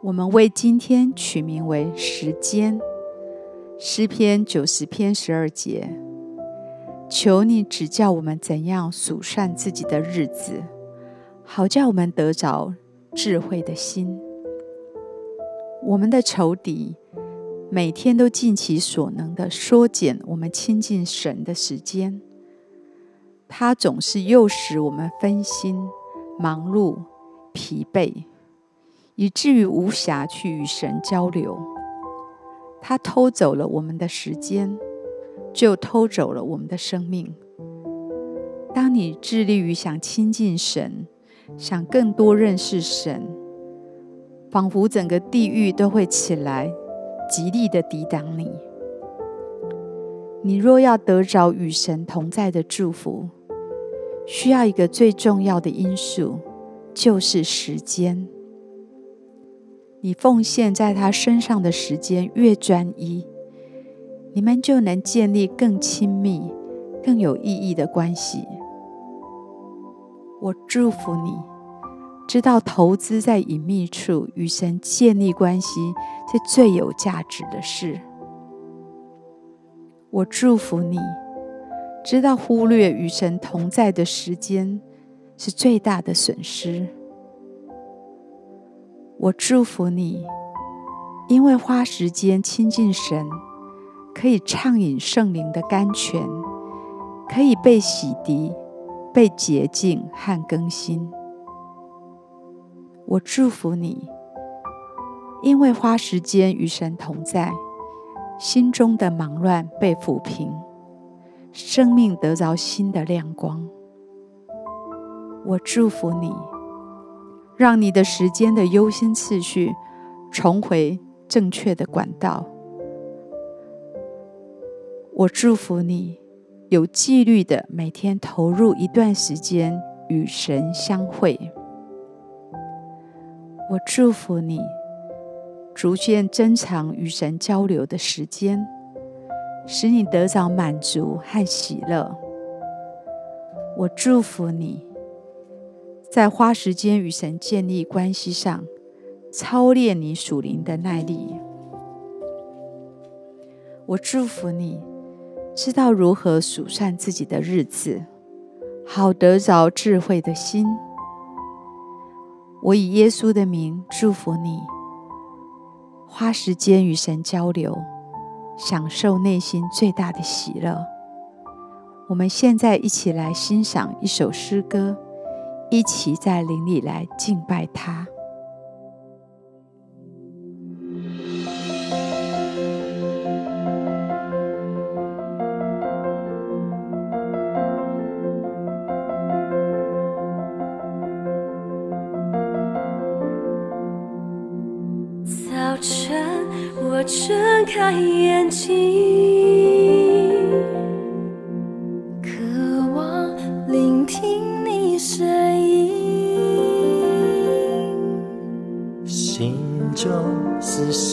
我们为今天取名为时间，诗篇九十篇十二节。求你指教我们怎样数算自己的日子，好叫我们得着智慧的心。我们的仇敌每天都尽其所能的缩减我们亲近神的时间，他总是诱使我们分心、忙碌、疲惫。以至于无暇去与神交流，他偷走了我们的时间，就偷走了我们的生命。当你致力于想亲近神，想更多认识神，仿佛整个地狱都会起来，极力的抵挡你。你若要得着与神同在的祝福，需要一个最重要的因素，就是时间。你奉献在他身上的时间越专一，你们就能建立更亲密、更有意义的关系。我祝福你，知道投资在隐秘处与神建立关系是最有价值的事。我祝福你，知道忽略与神同在的时间是最大的损失。我祝福你，因为花时间亲近神，可以畅饮圣灵的甘泉，可以被洗涤、被洁净和更新。我祝福你，因为花时间与神同在，心中的忙乱被抚平，生命得着新的亮光。我祝福你。让你的时间的优先次序重回正确的管道。我祝福你有纪律的每天投入一段时间与神相会。我祝福你逐渐增长与神交流的时间，使你得着满足和喜乐。我祝福你。在花时间与神建立关系上，操练你属灵的耐力。我祝福你，知道如何数算自己的日子，好得着智慧的心。我以耶稣的名祝福你，花时间与神交流，享受内心最大的喜乐。我们现在一起来欣赏一首诗歌。一起在灵里来敬拜他。早晨，我睁开眼睛。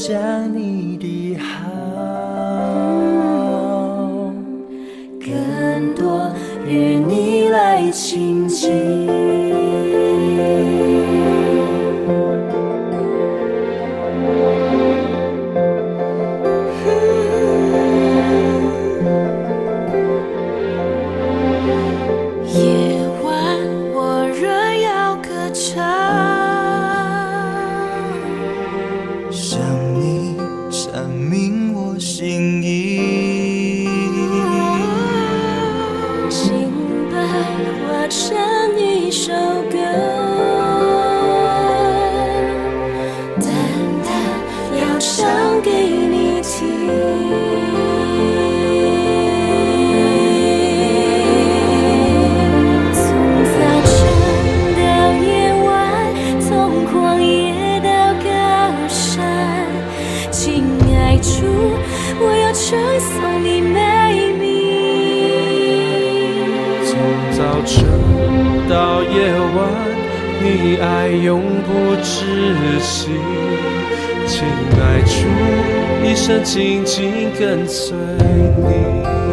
想爱化成一首歌。永不止息。亲爱主，一生紧紧跟随你。